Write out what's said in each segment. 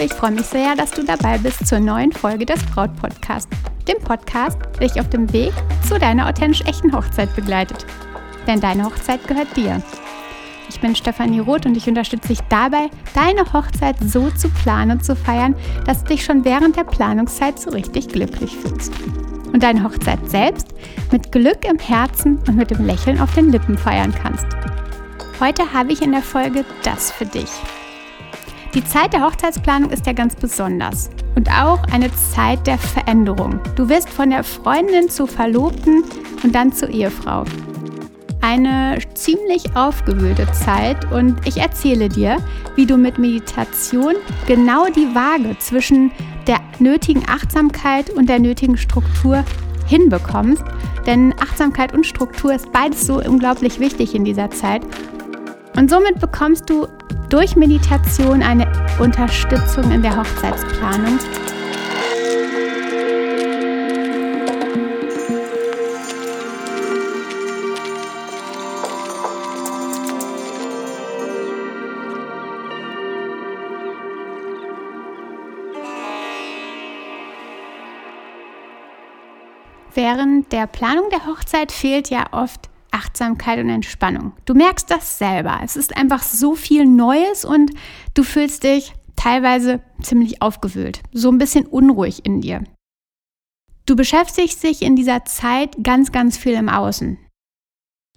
Liebe, ich freue mich sehr, dass du dabei bist zur neuen Folge des Braut Podcast, dem Podcast, der dich auf dem Weg zu deiner authentisch echten Hochzeit begleitet. Denn deine Hochzeit gehört dir. Ich bin Stefanie Roth und ich unterstütze dich dabei, deine Hochzeit so zu planen und zu feiern, dass du dich schon während der Planungszeit so richtig glücklich fühlst. Und deine Hochzeit selbst mit Glück im Herzen und mit dem Lächeln auf den Lippen feiern kannst. Heute habe ich in der Folge das für dich. Die Zeit der Hochzeitsplanung ist ja ganz besonders und auch eine Zeit der Veränderung. Du wirst von der Freundin zur Verlobten und dann zur Ehefrau. Eine ziemlich aufgewühlte Zeit und ich erzähle dir, wie du mit Meditation genau die Waage zwischen der nötigen Achtsamkeit und der nötigen Struktur hinbekommst. Denn Achtsamkeit und Struktur ist beides so unglaublich wichtig in dieser Zeit. Und somit bekommst du durch Meditation eine Unterstützung in der Hochzeitsplanung. Während der Planung der Hochzeit fehlt ja oft Achtsamkeit und Entspannung. Du merkst das selber. Es ist einfach so viel Neues und du fühlst dich teilweise ziemlich aufgewühlt, so ein bisschen unruhig in dir. Du beschäftigst dich in dieser Zeit ganz, ganz viel im Außen.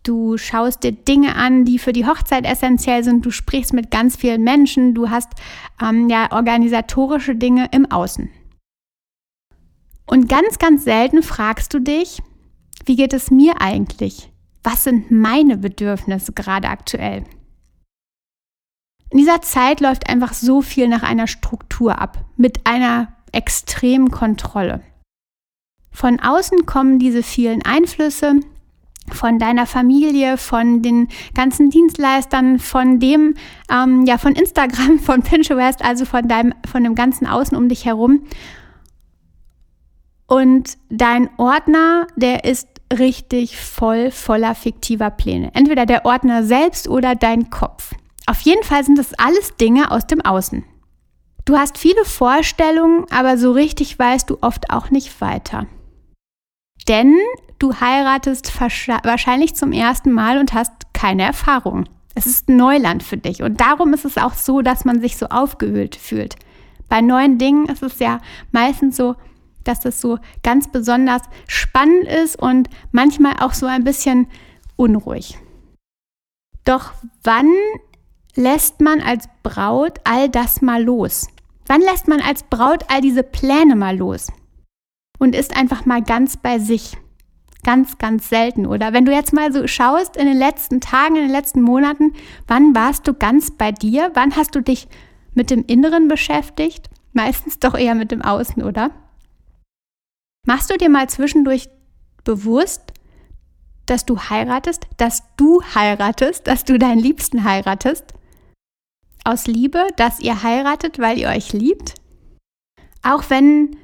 Du schaust dir Dinge an, die für die Hochzeit essentiell sind. Du sprichst mit ganz vielen Menschen. Du hast ähm, ja organisatorische Dinge im Außen. Und ganz, ganz selten fragst du dich, wie geht es mir eigentlich? Was sind meine Bedürfnisse gerade aktuell? In dieser Zeit läuft einfach so viel nach einer Struktur ab, mit einer extremen Kontrolle. Von außen kommen diese vielen Einflüsse, von deiner Familie, von den ganzen Dienstleistern, von dem, ähm, ja, von Instagram, von Pinterest, also von deinem, von dem ganzen Außen um dich herum. Und dein Ordner, der ist richtig voll voller fiktiver Pläne. Entweder der Ordner selbst oder dein Kopf. Auf jeden Fall sind das alles Dinge aus dem Außen. Du hast viele Vorstellungen, aber so richtig weißt du oft auch nicht weiter. Denn du heiratest wahrscheinlich zum ersten Mal und hast keine Erfahrung. Es ist Neuland für dich und darum ist es auch so, dass man sich so aufgewühlt fühlt. Bei neuen Dingen ist es ja meistens so, dass das so ganz besonders spannend ist und manchmal auch so ein bisschen unruhig. Doch wann lässt man als Braut all das mal los? Wann lässt man als Braut all diese Pläne mal los? Und ist einfach mal ganz bei sich. Ganz, ganz selten, oder? Wenn du jetzt mal so schaust in den letzten Tagen, in den letzten Monaten, wann warst du ganz bei dir? Wann hast du dich mit dem Inneren beschäftigt? Meistens doch eher mit dem Außen, oder? Machst du dir mal zwischendurch bewusst, dass du heiratest, dass du heiratest, dass du deinen Liebsten heiratest? Aus Liebe, dass ihr heiratet, weil ihr euch liebt? Auch wenn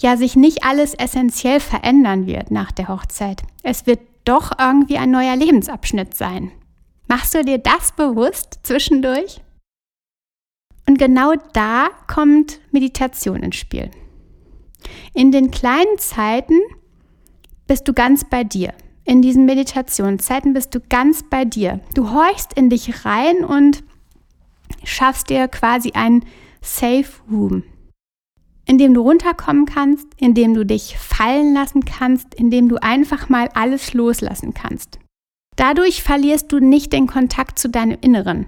ja sich nicht alles essentiell verändern wird nach der Hochzeit. Es wird doch irgendwie ein neuer Lebensabschnitt sein. Machst du dir das bewusst zwischendurch? Und genau da kommt Meditation ins Spiel. In den kleinen Zeiten bist du ganz bei dir. In diesen Meditationszeiten bist du ganz bei dir. Du horchst in dich rein und schaffst dir quasi ein Safe Room, in dem du runterkommen kannst, in dem du dich fallen lassen kannst, in dem du einfach mal alles loslassen kannst. Dadurch verlierst du nicht den Kontakt zu deinem Inneren.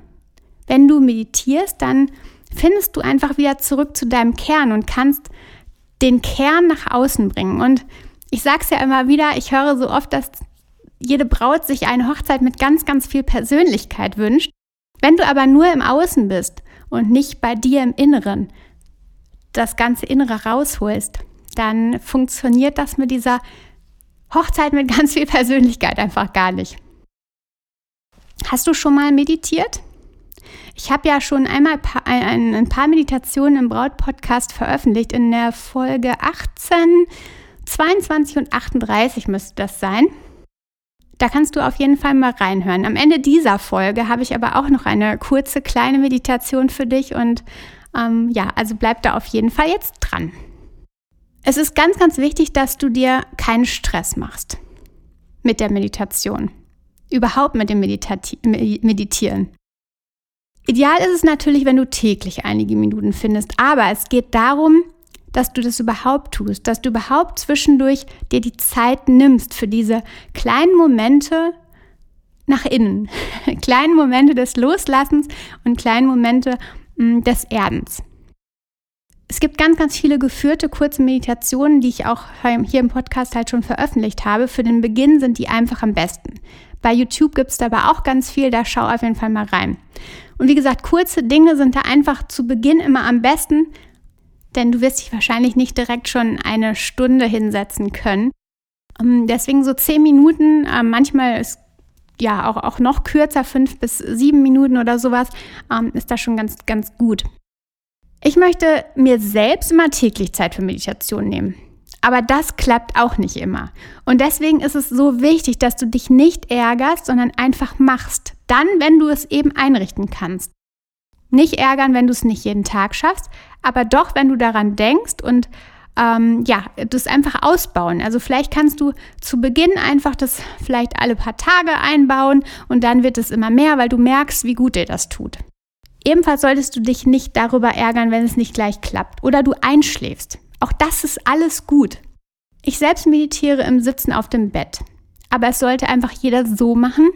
Wenn du meditierst, dann findest du einfach wieder zurück zu deinem Kern und kannst den Kern nach außen bringen. Und ich sage es ja immer wieder, ich höre so oft, dass jede Braut sich eine Hochzeit mit ganz, ganz viel Persönlichkeit wünscht. Wenn du aber nur im Außen bist und nicht bei dir im Inneren das ganze Innere rausholst, dann funktioniert das mit dieser Hochzeit mit ganz viel Persönlichkeit einfach gar nicht. Hast du schon mal meditiert? Ich habe ja schon einmal ein, paar Meditationen im Braut-Podcast veröffentlicht. In der Folge 18, 22 und 38 müsste das sein. Da kannst du auf jeden Fall mal reinhören. Am Ende dieser Folge habe ich aber auch noch eine kurze kleine Meditation für dich und Ähm, ja, also bleib da auf jeden Fall jetzt dran. Es ist ganz, ganz wichtig, dass du dir keinen Stress machst mit der Meditation. Überhaupt mit dem Meditati Meditieren. Ideal ist es natürlich, wenn du täglich einige Minuten findest, aber es geht darum, dass du das überhaupt tust, dass du überhaupt zwischendurch dir die Zeit nimmst für diese kleinen Momente nach innen, kleinen Momente des Loslassens und kleinen Momente mm, des Erdens. Es gibt ganz, ganz viele geführte kurze Meditationen, die ich auch hier im Podcast halt schon veröffentlicht habe. Für den Beginn sind die einfach am besten. Bei YouTube gibt es aber auch ganz viel, da schau auf jeden Fall mal rein. Und wie gesagt, kurze Dinge sind da einfach zu Beginn immer am besten, denn du wirst dich wahrscheinlich nicht direkt schon eine Stunde hinsetzen können. Ähm, deswegen so zehn Minuten, ähm, manchmal ist ja auch, auch noch kürzer, fünf bis sieben Minuten oder sowas, ähm, ist da schon ganz, ganz gut. Ich möchte mir selbst immer täglich Zeit für Meditation nehmen. Aber das klappt auch nicht immer. Und deswegen ist es so wichtig, dass du dich nicht ärgerst, sondern einfach machst. Dann, wenn du es eben einrichten kannst. Nicht ärgern, wenn du es nicht jeden Tag schaffst, aber doch, wenn du daran denkst und ähm, ja, das einfach ausbauen. Also vielleicht kannst du zu Beginn einfach das vielleicht alle paar Tage einbauen und dann wird es immer mehr, weil du merkst, wie gut dir das tut. Ebenfalls solltest du dich nicht darüber ärgern, wenn es nicht gleich klappt oder du einschläfst. Auch das ist alles gut. Ich selbst meditiere im Sitzen auf dem Bett. Aber es sollte einfach jeder so machen,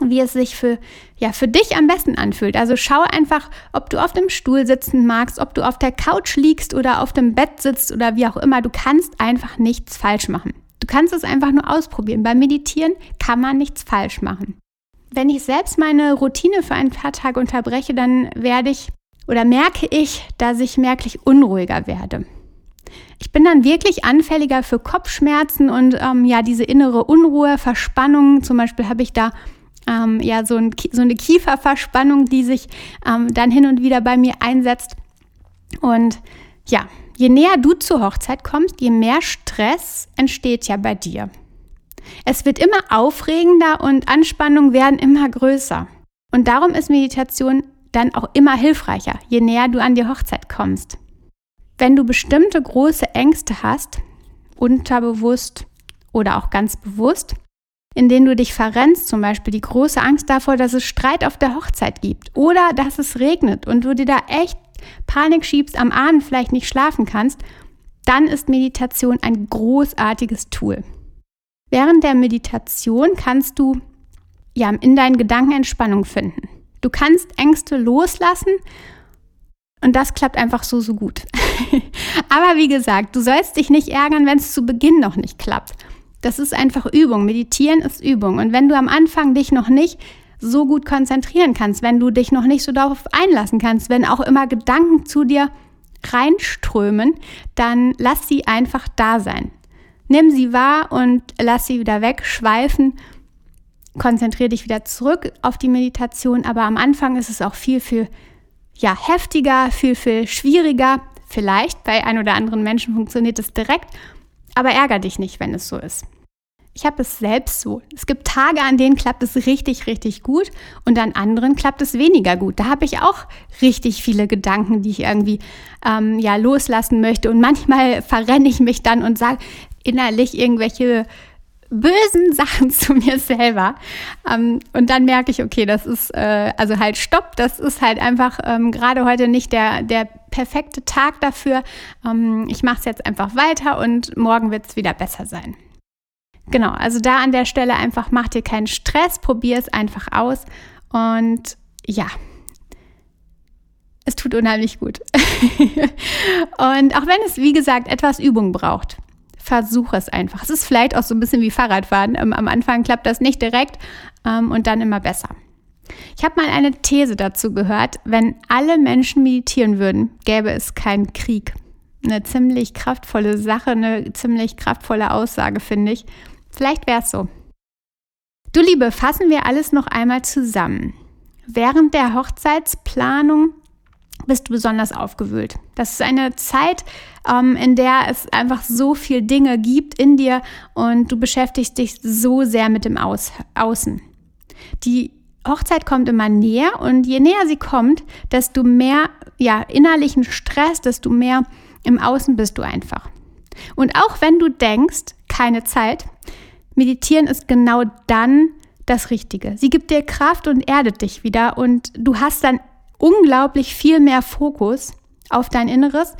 wie es sich für, ja, für dich am besten anfühlt. Also schau einfach, ob du auf dem Stuhl sitzen magst, ob du auf der Couch liegst oder auf dem Bett sitzt oder wie auch immer. Du kannst einfach nichts falsch machen. Du kannst es einfach nur ausprobieren. Beim Meditieren kann man nichts falsch machen. Wenn ich selbst meine Routine für ein paar Tage unterbreche, dann werde ich oder merke ich, dass ich merklich unruhiger werde. Ich bin dann wirklich anfälliger für Kopfschmerzen und ähm, ja, diese innere Unruhe, Verspannung. Zum Beispiel habe ich da ähm, ja so, ein, so, eine Kieferverspannung, die sich ähm, dann hin und wieder bei mir einsetzt. Und ja, je näher du zur Hochzeit kommst, je mehr Stress entsteht ja bei dir. Es wird immer aufregender und Anspannungen werden immer größer. Und darum ist Meditation dann auch immer hilfreicher, je näher du an die Hochzeit kommst. Wenn du bestimmte große Ängste hast, unterbewusst oder auch ganz bewusst, in denen du dich verrennst, zum Beispiel die große Angst davor, dass es Streit auf der Hochzeit gibt oder dass es regnet und du dir da echt Panik schiebst, am Abend vielleicht nicht schlafen kannst, dann ist Meditation ein großartiges Tool. Während der Meditation kannst du ja in deinen Gedanken Entspannung finden. Du kannst Ängste loslassen und das klappt einfach so, so gut. Aber wie gesagt, du sollst dich nicht ärgern, wenn es zu Beginn noch nicht klappt. Das ist einfach Übung. Meditieren ist Übung. Und wenn du am Anfang dich noch nicht so gut konzentrieren kannst, wenn du dich noch nicht so darauf einlassen kannst, wenn auch immer Gedanken zu dir reinströmen, dann lass sie einfach da sein. Nimm sie wahr und lass sie wieder wegschweifen. Konzentriere dich wieder zurück auf die Meditation, aber am Anfang ist es auch viel, viel ja, heftiger, viel, viel schwieriger. Vielleicht bei ein oder anderen Menschen funktioniert es direkt, aber ärger dich nicht, wenn es so ist. Ich habe es selbst so. Es gibt Tage, an denen klappt es richtig, richtig gut und an anderen klappt es weniger gut. Da habe ich auch richtig viele Gedanken, die ich irgendwie ähm, ja loslassen möchte. Und manchmal verrenne ich mich dann und sage innerlich irgendwelche bösen Sachen zu mir selber. Ähm, und dann merke ich, okay, das ist äh, also halt Stopp, das ist halt einfach ähm, gerade heute nicht der, der perfekte Tag dafür. Ähm, ich mache es jetzt einfach weiter und morgen wird es wieder besser sein. Genau, also da an der Stelle einfach mach dir keinen Stress, probier es einfach aus und ja, es tut unheimlich gut. und auch wenn es, wie gesagt, etwas Übung braucht versuch es einfach. Es ist vielleicht auch so ein bisschen wie Fahrradfahren. Ähm, am Anfang klappt das nicht direkt ähm, und dann immer besser. Ich habe mal eine These dazu gehört, wenn alle Menschen meditieren würden, gäbe es keinen Krieg. Eine ziemlich kraftvolle Sache, eine ziemlich kraftvolle Aussage, finde ich. Vielleicht wäre es so. Du Liebe, fassen wir alles noch einmal zusammen. Während der Hochzeitsplanung bist du besonders aufgewühlt. Das ist eine Zeit, ähm, in der es einfach so viel Dinge gibt in dir und du beschäftigst dich so sehr mit dem Aus Außen. Die Hochzeit kommt immer näher und je näher sie kommt, desto mehr ja, innerlichen Stress, desto mehr im Außen bist du einfach. Und auch wenn du denkst, keine Zeit, meditieren ist genau dann das Richtige. Sie gibt dir Kraft und erdet dich wieder und du hast dann unglaublich viel mehr Fokus auf dein Inneres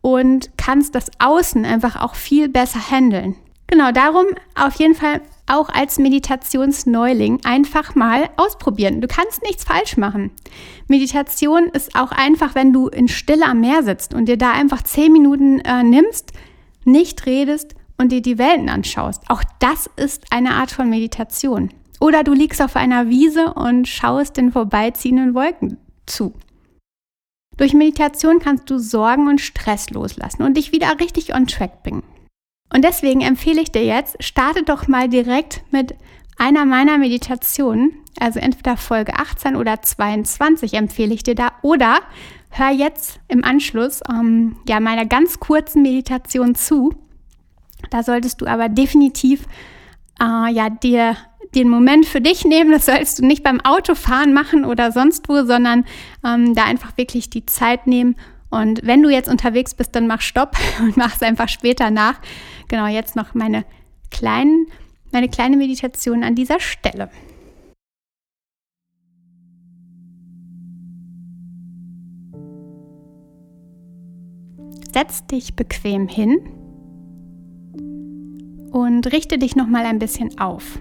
und kannst das Außen einfach auch viel besser handeln. Genau darum auf jeden Fall auch als Meditationsneuling einfach mal ausprobieren. Du kannst nichts falsch machen. Meditation ist auch einfach, wenn du in Stille am Meer sitzt und dir da einfach zehn Minuten äh, nimmst, nicht redest und dir die Welten anschaust. Auch das ist eine Art von Meditation. Oder du liegst auf einer Wiese und schaust den vorbeiziehenden Wolken zu. Durch Meditation kannst du Sorgen und Stress loslassen und dich wieder richtig on track bringen. Und deswegen empfehle ich dir jetzt, starte doch mal direkt mit einer meiner Meditationen, also entweder Folge 18 oder 22 empfehle ich dir da, oder hör jetzt im Anschluss ähm, ja meiner ganz kurzen Meditation zu. Da solltest du aber definitiv äh, ja dir den Moment für dich nehmen. Das sollst du nicht beim Autofahren machen oder sonst wo, sondern ähm, da einfach wirklich die Zeit nehmen. Und wenn du jetzt unterwegs bist, dann mach Stopp und mach es einfach später nach. Genau, jetzt noch meine kleinen, meine kleine Meditation an dieser Stelle. Setz dich bequem hin und richte dich noch mal ein bisschen auf.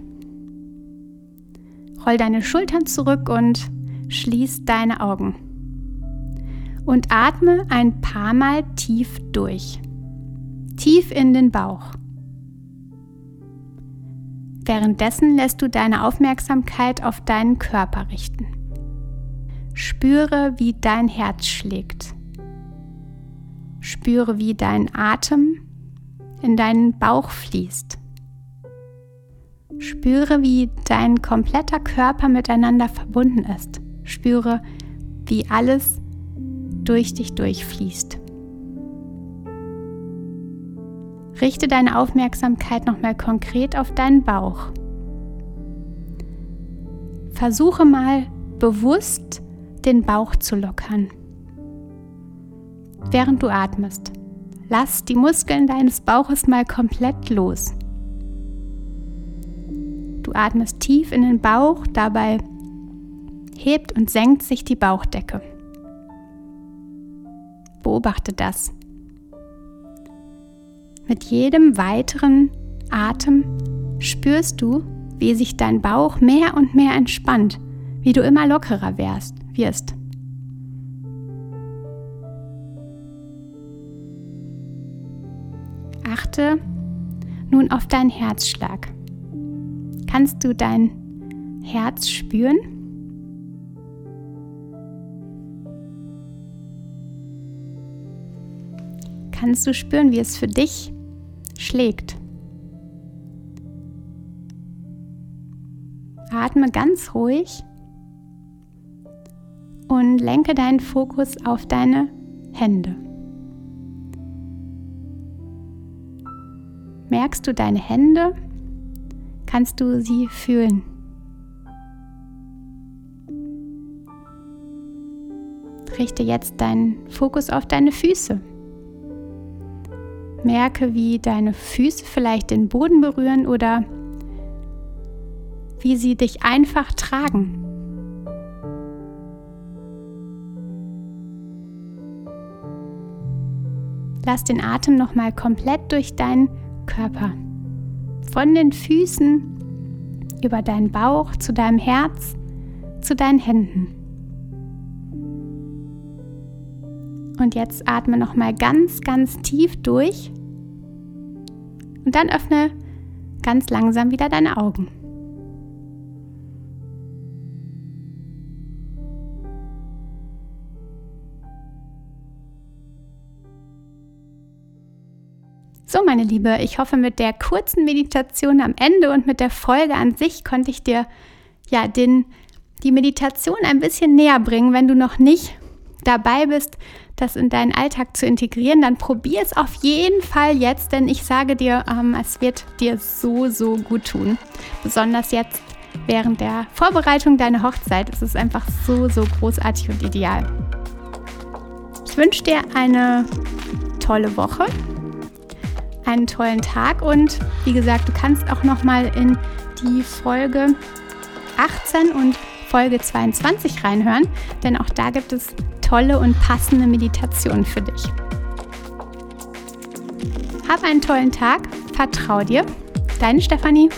Roll deine Schultern zurück und schließ deine Augen. Und atme ein paar Mal tief durch. Tief in den Bauch. Währenddessen lässt du deine Aufmerksamkeit auf deinen Körper richten. Spüre, wie dein Herz schlägt. Spüre, wie dein Atem in deinen Bauch fließt. Spüre, wie dein kompletter Körper miteinander verbunden ist. Spüre, wie alles durch dich durchfließt. Richte deine Aufmerksamkeit nochmal konkret auf deinen Bauch. Versuche mal bewusst den Bauch zu lockern, während du atmest. Lass die Muskeln deines Bauches mal komplett los. Du atmest tief in den Bauch, dabei hebt und senkt sich die Bauchdecke. Beobachte das. Mit jedem weiteren Atem spürst du, wie sich dein Bauch mehr und mehr entspannt, wie du immer lockerer wärst, wirst. Achte nun auf deinen Herzschlag. Kannst du dein Herz spüren? Kannst du spüren, wie es für dich schlägt? Atme ganz ruhig und lenke deinen Fokus auf deine Hände. Merkst du deine Hände? kannst du sie fühlen. Richte jetzt deinen Fokus auf deine Füße. Merke, wie deine Füße vielleicht den Boden berühren oder wie sie dich einfach tragen. Lass den Atem nochmal komplett durch deinen Körper von den Füßen über deinen Bauch zu deinem Herz, zu deinen Händen. Und jetzt atme noch mal ganz, ganz tief durch und dann öffne ganz langsam wieder deine Augen. So, meine Liebe, ich hoffe, mit der kurzen Meditation am Ende und mit der Folge an sich konnte ich dir ja den, die Meditation ein bisschen näher bringen. Wenn du noch nicht dabei bist, das in deinen Alltag zu integrieren, dann probier es auf jeden Fall jetzt, denn ich sage dir, ähm, es wird dir so, so gut tun. Besonders jetzt während der Vorbereitung deiner Hochzeit. Es ist einfach so, so großartig und ideal. Ich wünsche dir eine tolle Woche, einen tollen Tag und wie gesagt, du kannst auch noch mal in die Folge 18 und Folge 22 reinhören, denn auch da gibt es tolle und passende Meditationen für dich. Hab einen tollen Tag, vertrau dir. Deine Stefanie.